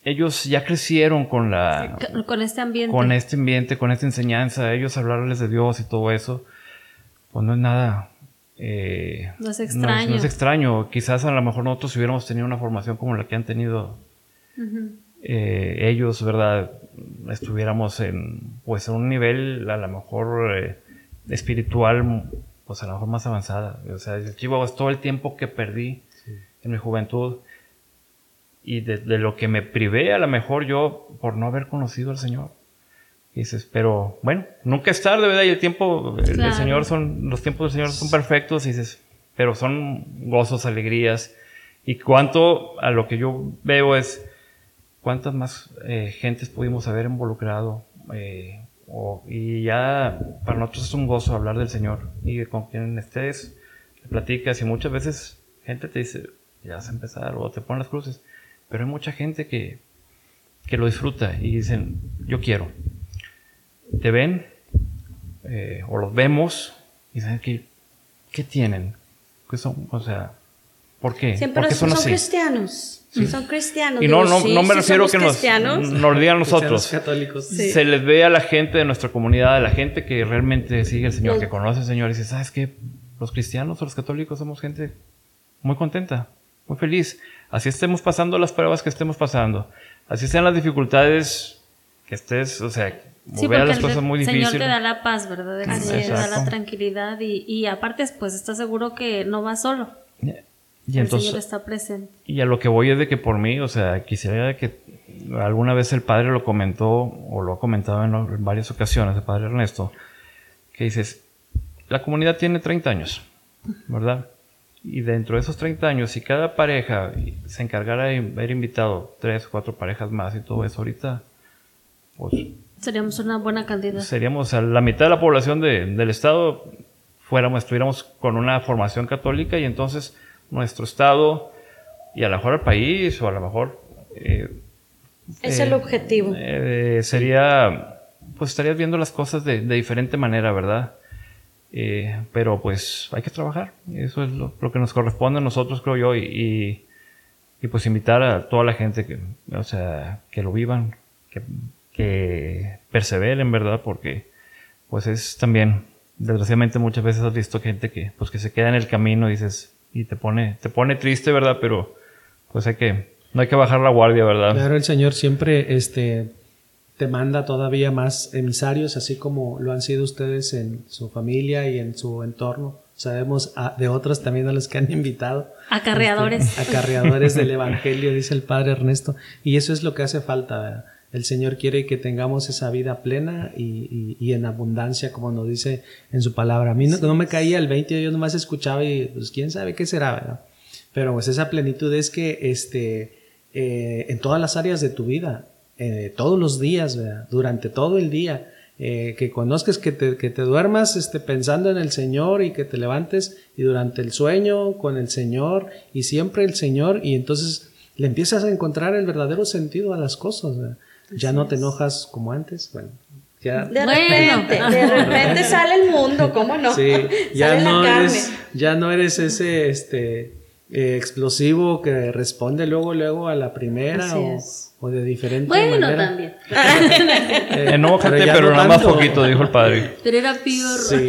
ellos ya crecieron con la... Con- este ambiente. con este ambiente, con esta enseñanza, ellos hablarles de Dios y todo eso, pues no es nada. eh, No es extraño. No es, extraño. Quizás a lo mejor nosotros si hubiéramos tenido una formación como la que han tenido eh, ellos, ¿verdad? Estuviéramos en, pues, en un nivel a lo mejor eh, espiritual, pues a lo mejor más avanzada. O sea, el chivo es todo el tiempo que perdí en mi juventud y de, de lo que me privé a lo mejor yo por no haber conocido al Señor. Y dices, pero bueno, nunca es tarde, ¿verdad? Y el tiempo el- del Claro. Señor son, los tiempos del Señor son perfectos, y dices, pero son gozos, alegrías. Y cuánto a lo que yo veo es cuántas más eh, gentes pudimos haber involucrado. eh, o- y ya para nosotros es un gozo hablar del Señor y con quien estés, platicas y muchas veces gente te dice, ya vas a empezar o te ponen las cruces. Pero hay mucha gente que, que lo disfruta y dicen, yo quiero. Te ven eh, o los vemos y dicen, ¿qué, qué tienen? ¿Qué son? O sea, ¿por qué? Siempre ¿Por qué son, son así? cristianos. Son cristianos. Y no, Digo, no, sí, no me sí refiero somos que nos, cristianos. nos digan nosotros. católicos. Se les ve a la gente de nuestra comunidad, a la gente que realmente sigue al Señor, que conoce al Señor, y dice, ¿sabes qué? Los cristianos o los católicos somos gente muy contenta, muy feliz. Así estemos pasando las pruebas que estemos pasando. Así sean las dificultades que estés, o sea, Sí, porque las el cosas muy Señor difíciles. te da la paz, ¿verdad? El Señor te da la tranquilidad y, y aparte, pues estás seguro que no vas solo. Y el entonces, Señor está presente. Y a lo que voy es de que por mí, o sea, quisiera que alguna vez el padre lo comentó, o lo ha comentado en, en varias ocasiones, el padre Ernesto, que dices, la comunidad tiene 30 años, ¿verdad? Y dentro de esos 30 años, si cada pareja se encargara de haber invitado tres o cuatro parejas más y todo eso, ahorita, pues Seríamos una buena cantidad. seríamos, o sea, la mitad de la población de- del estado, fuéramos, estuviéramos con una formación católica y entonces nuestro estado y a lo mejor el país o a lo mejor eh, Es eh, el objetivo. eh, sería, pues estarías viendo las cosas de, de diferente manera, ¿verdad? Eh, pero pues hay que trabajar, eso es lo, lo que nos corresponde a nosotros, creo yo, y, y, y, pues invitar a toda la gente que, o sea, que lo vivan, que, que perseveren, ¿verdad? Porque pues es también, desgraciadamente muchas veces has visto gente que, pues que se queda en el camino y dices, y te pone, te pone triste, ¿verdad? Pero pues hay que, no hay que bajar la guardia, ¿verdad? Claro, el Señor siempre este, te manda todavía más emisarios, así como lo han sido ustedes en su familia y en su entorno. Sabemos ah, de otros también a los que han invitado. Acarreadores. Este, acarreadores del Evangelio, dice el Padre Ernesto. Y eso es lo que hace falta. ¿verdad? El Señor quiere que tengamos esa vida plena y, y- y en abundancia, como nos dice en su palabra. A mí no, no me caía el 20, yo nomás escuchaba y pues quién sabe qué será, ¿verdad? Pero pues esa plenitud es que este, eh, en todas las áreas de tu vida, eh, todos los días, ¿verdad? durante todo el día, eh, que conozcas, que te, que te duermas este, pensando en el Señor y que te levantes y durante el sueño con el Señor y siempre el Señor y entonces le empiezas a encontrar el verdadero sentido a las cosas. ¿verdad? Ya no te enojas como antes, bueno, ya De Bueno. repente, de repente sale el mundo, ¿cómo no? Sí, ya sale no, la carne. eres, ya no eres ese este, eh, explosivo que responde luego, luego a la primera o, de diferente Bueno, manera. también. Eh, Enójate, pero, no nada más tanto. poquito, dijo el padre. Pero era peor. Sí,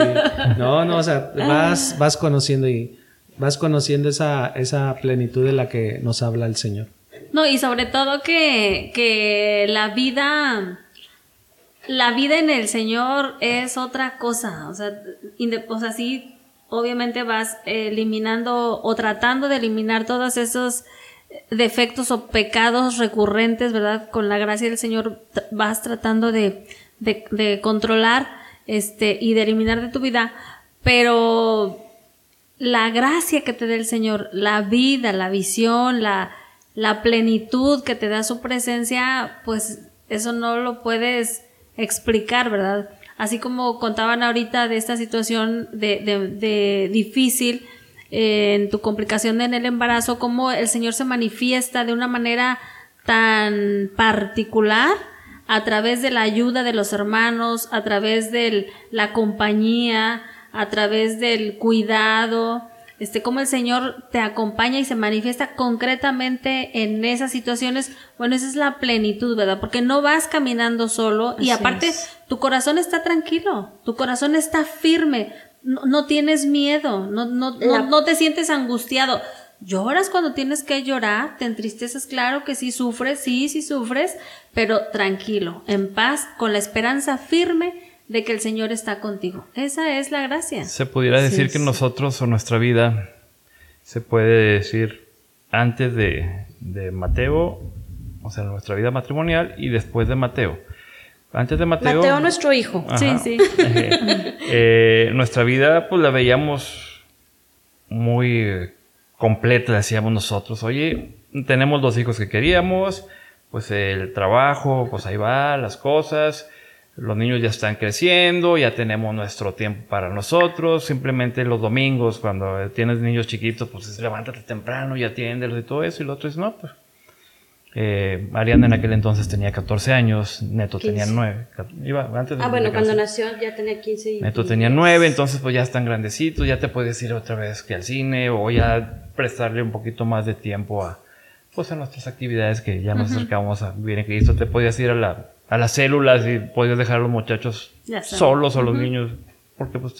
no, no, o sea, vas, vas conociendo y vas conociendo esa, esa plenitud de la que nos habla el Señor. No, y sobre todo que, que la vida, la vida en el Señor es otra cosa. O sea, o sea, sí, obviamente vas eliminando o tratando de eliminar todos esos defectos o pecados recurrentes, ¿verdad? Con la gracia del Señor vas tratando de, de, controlar este, y de eliminar de tu vida, pero la gracia que te da el Señor, la vida, la visión, la, la plenitud que te da su presencia, pues eso no lo puedes explicar, ¿verdad? Así como contaban ahorita de esta situación de, de- de difícil en tu complicación en el embarazo, cómo el Señor se manifiesta de una manera tan particular a través de la ayuda de los hermanos, a través de la compañía, a través del cuidado, este, cómo el Señor te acompaña y se manifiesta concretamente en esas situaciones, bueno, esa es la plenitud, ¿verdad? Porque no vas caminando solo y aparte tu corazón está tranquilo, tu corazón está firme, no, tienes miedo, no, no, no te sientes angustiado. Lloras cuando tienes que llorar, te entristeces, claro que sí sufres, sí, sí sufres, pero tranquilo, en paz, con la esperanza firme de que el Señor está contigo. Esa es la gracia. Se pudiera decir que nosotros o nuestra vida se puede decir antes de, de, Mateo, o sea, nuestra vida matrimonial y después de Mateo. Antes de Mateo. Mateo, nuestro hijo. sí, sí. Eh, nuestra vida, pues la veíamos muy completa, decíamos nosotros. Oye, tenemos dos hijos que queríamos, pues el trabajo, pues ahí va, las cosas. Los niños ya están creciendo, ya tenemos nuestro tiempo para nosotros. Simplemente los domingos, cuando tienes niños chiquitos, pues levántate temprano y atiéndelos y todo eso. Y lo otro es, no, pues eh, Ariana en aquel entonces tenía 14 años, Neto tenía 9. Iba, antes ah, bueno, cuando nació ya tenía 15. Neto tenía 9, entonces pues ya están grandecitos, ya te puedes ir otra vez que al cine o ya prestarle un poquito más de tiempo a, pues, a nuestras actividades que ya nos acercamos a vivir en Cristo. Te podías ir a, la, a las células y podías dejar a los muchachos solos o los niños, porque pues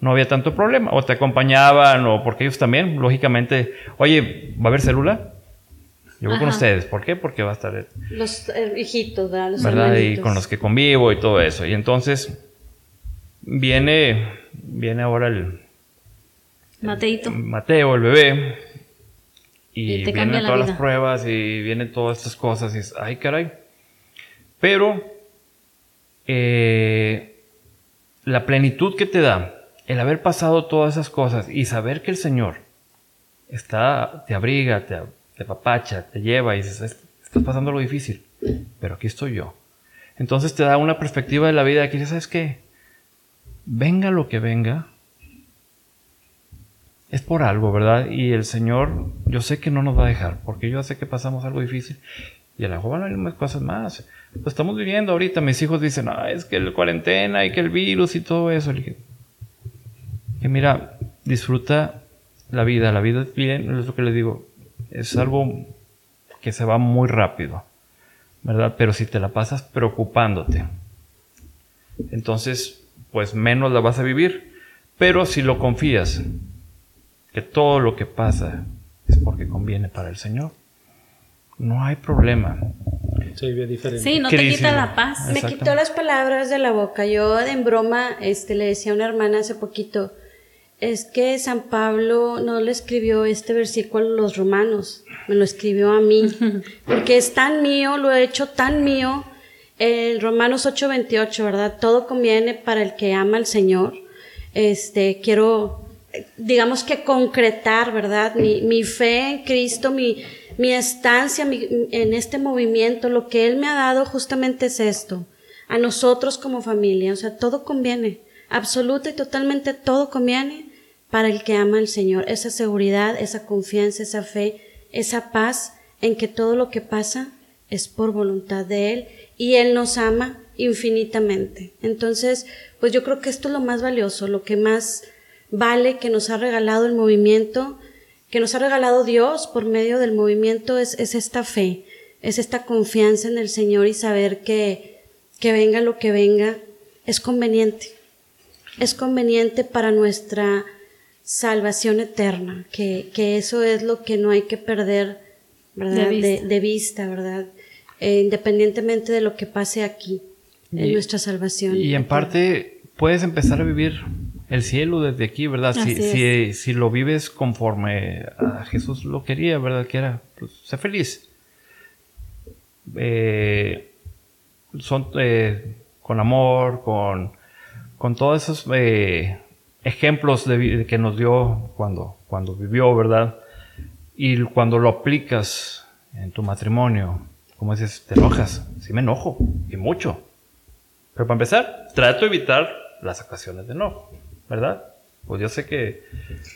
no había tanto problema. O te acompañaban, o porque ellos también, lógicamente, oye, ¿va a haber célula? Yo voy con ustedes. ¿Por qué? Porque va a estar... Los eh, hijitos, ¿verdad? Los ¿verdad? Y con los que convivo y todo eso. Y entonces viene, viene ahora el, Mateito. Mateo, el bebé. Y, vienen todas las pruebas y vienen todas estas cosas. Y es, ay, caray. Pero eh, la plenitud que te da el haber pasado todas esas cosas y saber que el Señor está, te abriga, te, te papacha, te lleva y dices, estás pasando lo difícil, pero aquí estoy yo. Entonces te da una perspectiva de la vida que dices, ¿sabes qué? Venga lo que venga, es por algo, ¿verdad? Y el Señor, yo sé que no nos va a dejar, porque yo sé que pasamos algo difícil. Y a lo mejor van a haber más cosas más. Lo estamos viviendo ahorita. Mis hijos dicen, ah, es que el cuarentena y que el virus y todo eso. Y que, mira, disfruta la vida. La vida es bien, es lo que les digo. Es algo que se va muy rápido, ¿verdad? Pero si te la pasas preocupándote, entonces, pues menos la vas a vivir. Pero si lo confías que todo lo que pasa es porque conviene para el Señor. No hay problema. Sí, no te quita la paz. Me quitó las palabras de la boca. Yo en broma este, le decía a una hermana hace poquito, es que San Pablo no le escribió este versículo a los romanos, me lo escribió a mí, porque es tan mío, lo he hecho tan mío. En Romanos 8:28, ¿verdad? Todo conviene para el que ama al Señor. Este, quiero digamos que concretar, ¿verdad? Mi, fe en Cristo, mi, mi estancia en este movimiento, lo que Él me ha dado justamente es esto, a nosotros como familia, o sea, todo conviene, absoluta y totalmente todo conviene para el que ama al Señor, esa seguridad, esa confianza, esa fe, esa paz en que todo lo que pasa es por voluntad de Él y Él nos ama infinitamente. Entonces, pues yo creo que esto es lo más valioso, lo que más vale que nos ha regalado el movimiento, que nos ha regalado Dios por medio del movimiento es, esta fe, es esta confianza en el Señor y saber que, que venga lo que venga, es conveniente. Es conveniente para nuestra salvación eterna, que, eso es lo que no hay que perder ¿verdad? De, vista. ¿verdad? Eh, independientemente de lo que pase aquí, en nuestra salvación. Y en parte puedes empezar a vivir el cielo desde aquí, ¿verdad? Si, si, lo vives conforme a Jesús lo quería, ¿verdad? Que era, pues, sé feliz. Eh, son eh, con amor, con, con todos esos eh, ejemplos de, que nos dio cuando, cuando vivió, ¿verdad? Y cuando lo aplicas en tu matrimonio, como dices, te enojas. Sí me enojo, y mucho. Pero para empezar, trato de evitar las ocasiones de enojo. ¿Verdad? pues yo sé que...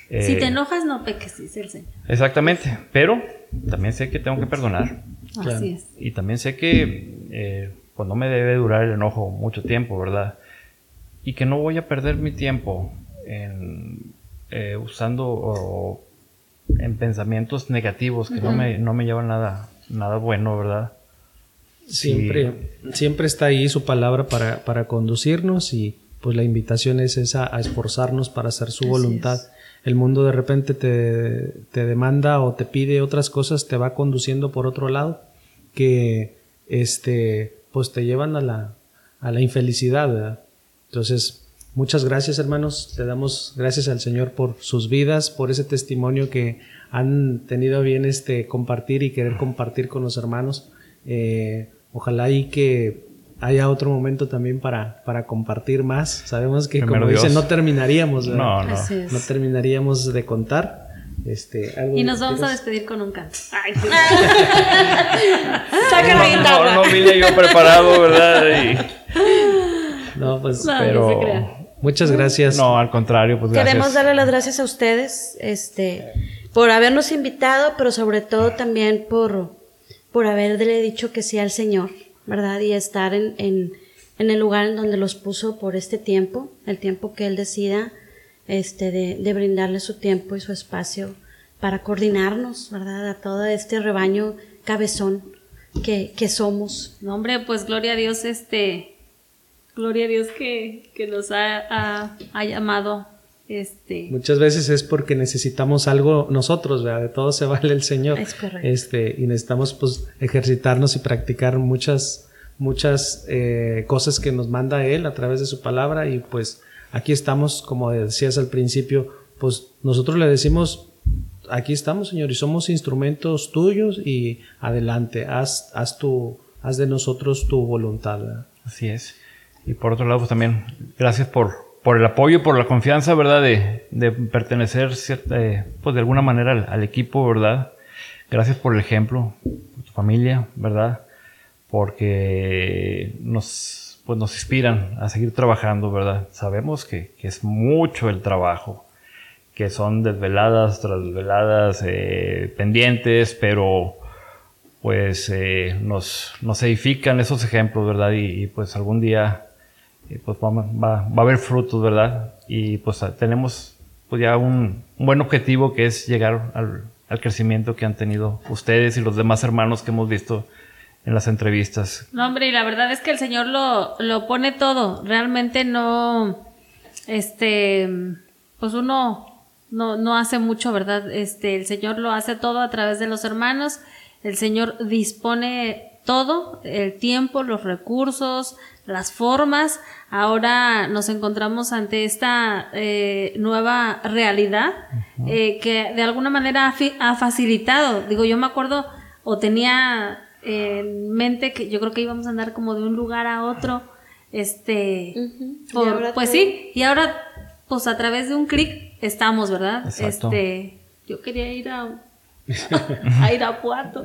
si te eh, enojas, no peques, dice el Señor. Exactamente, pero también sé que tengo que perdonar. Así es. Y también sé que eh, pues no me debe durar el enojo mucho tiempo, ¿verdad? Y que no voy a perder mi tiempo en, eh, usando en pensamientos negativos que no, me, no me llevan nada, nada bueno, ¿verdad? Siempre, siempre está ahí su palabra para, para, conducirnos y pues la invitación es esa, a esforzarnos para hacer su voluntad. El mundo de repente te, te, demanda o te pide otras cosas, te va conduciendo por otro lado que este, pues te llevan a la, a la infelicidad. Entonces, muchas gracias hermanos, le damos gracias al Señor por sus vidas, por ese testimonio que han tenido bien este compartir y querer compartir con los hermanos. Eh, ojalá y que haya otro momento también para, para compartir más. Sabemos que, como dicen, no terminaríamos, no, no. no terminaríamos de contar. Este, y nos vamos a despedir con un canto. Ay, Saca la guitarra. No, no, vine yo preparado, ¿verdad? No, pues, pero muchas gracias. No, al contrario, pues gracias. Queremos darle las gracias a ustedes, este, por habernos invitado, pero sobre todo también por, por haberle dicho que sí al Señor, ¿verdad? Y estar en, en, en el lugar en donde los puso por este tiempo, el tiempo que Él decida este, de, de, brindarle su tiempo y su espacio para coordinarnos, ¿verdad? A todo este rebaño cabezón que, que somos. Hombre, pues gloria a Dios, este, gloria a Dios que, que nos ha, ha, llamado. Este. Muchas veces es porque necesitamos algo nosotros, ¿verdad? De todo se vale el Señor. Es correcto. Este, y necesitamos pues ejercitarnos y practicar muchas, muchas eh, cosas que nos manda Él a través de su palabra y pues aquí estamos, como decías al principio, pues nosotros le decimos, aquí estamos, Señor, y somos instrumentos tuyos y adelante, haz, haz, tu, haz de nosotros tu voluntad. Así es. Y por otro lado, pues también gracias por, por el apoyo, por la confianza, ¿verdad? De, de pertenecer, eh, pues de alguna manera al, equipo, ¿verdad? Gracias por el ejemplo, por tu familia, ¿verdad? Porque nos pues nos inspiran a seguir trabajando, ¿verdad? Sabemos que, es mucho el trabajo, que son desveladas tras desveladas, eh, pendientes, pero pues eh, nos, nos edifican esos ejemplos, ¿verdad? Y, pues algún día pues va, va, a haber frutos, ¿verdad? Y pues tenemos pues ya un, buen objetivo que es llegar al, al crecimiento que han tenido ustedes y los demás hermanos que hemos visto en las entrevistas. No, hombre, y la verdad es que el Señor lo, lo pone todo. Realmente no, este, pues uno no, no hace mucho, ¿verdad? Este, el Señor lo hace todo a través de los hermanos. El Señor dispone todo, el tiempo, los recursos, las formas. Ahora nos encontramos ante esta eh, nueva realidad eh, que de alguna manera ha, ha facilitado. Digo, yo me acuerdo o tenía en mente que yo creo que íbamos a andar como de un lugar a otro. Este, pues sí, y ahora, pues a través de un clic estamos, ¿verdad? Este, yo quería ir a a Irapuato.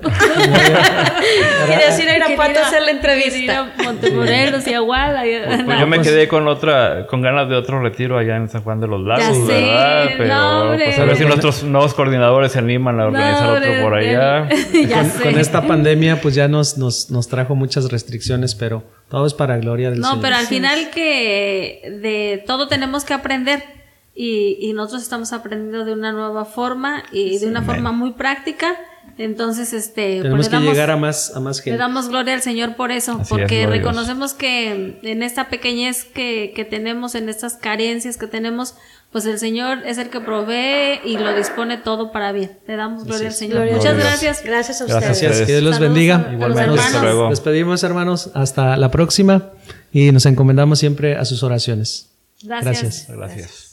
Querías ir a Irapuato a hacer la entrevista. Ir a Montemorelos y a Guala. Pues, pues yo me pues quedé con otra, con ganas de otro retiro allá en San Juan de los Lagos, ¿verdad? Pero pues a ver si nuestros nuevos coordinadores se animan a organizar otro por allá. con, esta pandemia, pues ya nos, nos, nos trajo muchas restricciones, pero todo es para gloria del Señor. No, pero al final que de todo tenemos que aprender y, y, nosotros estamos aprendiendo de una nueva forma y de una forma muy práctica. Entonces, este, pues, tenemos que llegar a más, a más gente. Le damos gloria al Señor por eso, porque reconocemos que en esta pequeñez que, que tenemos, en estas carencias que tenemos, pues el Señor es el que provee y lo dispone todo para bien. Le damos gloria al Señor. Muchas gracias. Gracias a ustedes. Gracias. Que Dios los bendiga. Igualmente. Hasta luego. Despedimos, hermanos. Hasta la próxima y nos encomendamos siempre a sus oraciones. Gracias. Gracias. gracias.